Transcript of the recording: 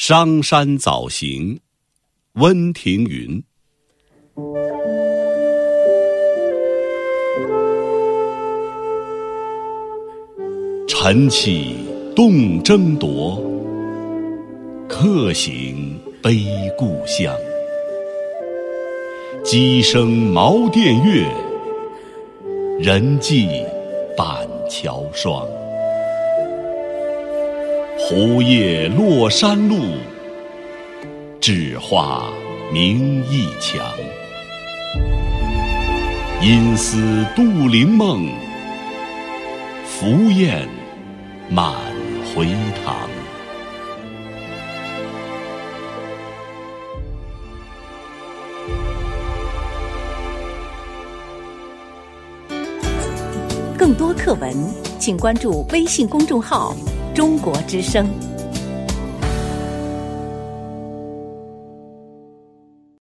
商山早行，温庭筠。晨起动征铎，客行悲故乡。鸡声茅店月，人迹板桥霜。胡叶落山路，枳花明驿墙。因思杜陵梦，凫雁满回塘。更多课文，请关注微信公众号。中国之声。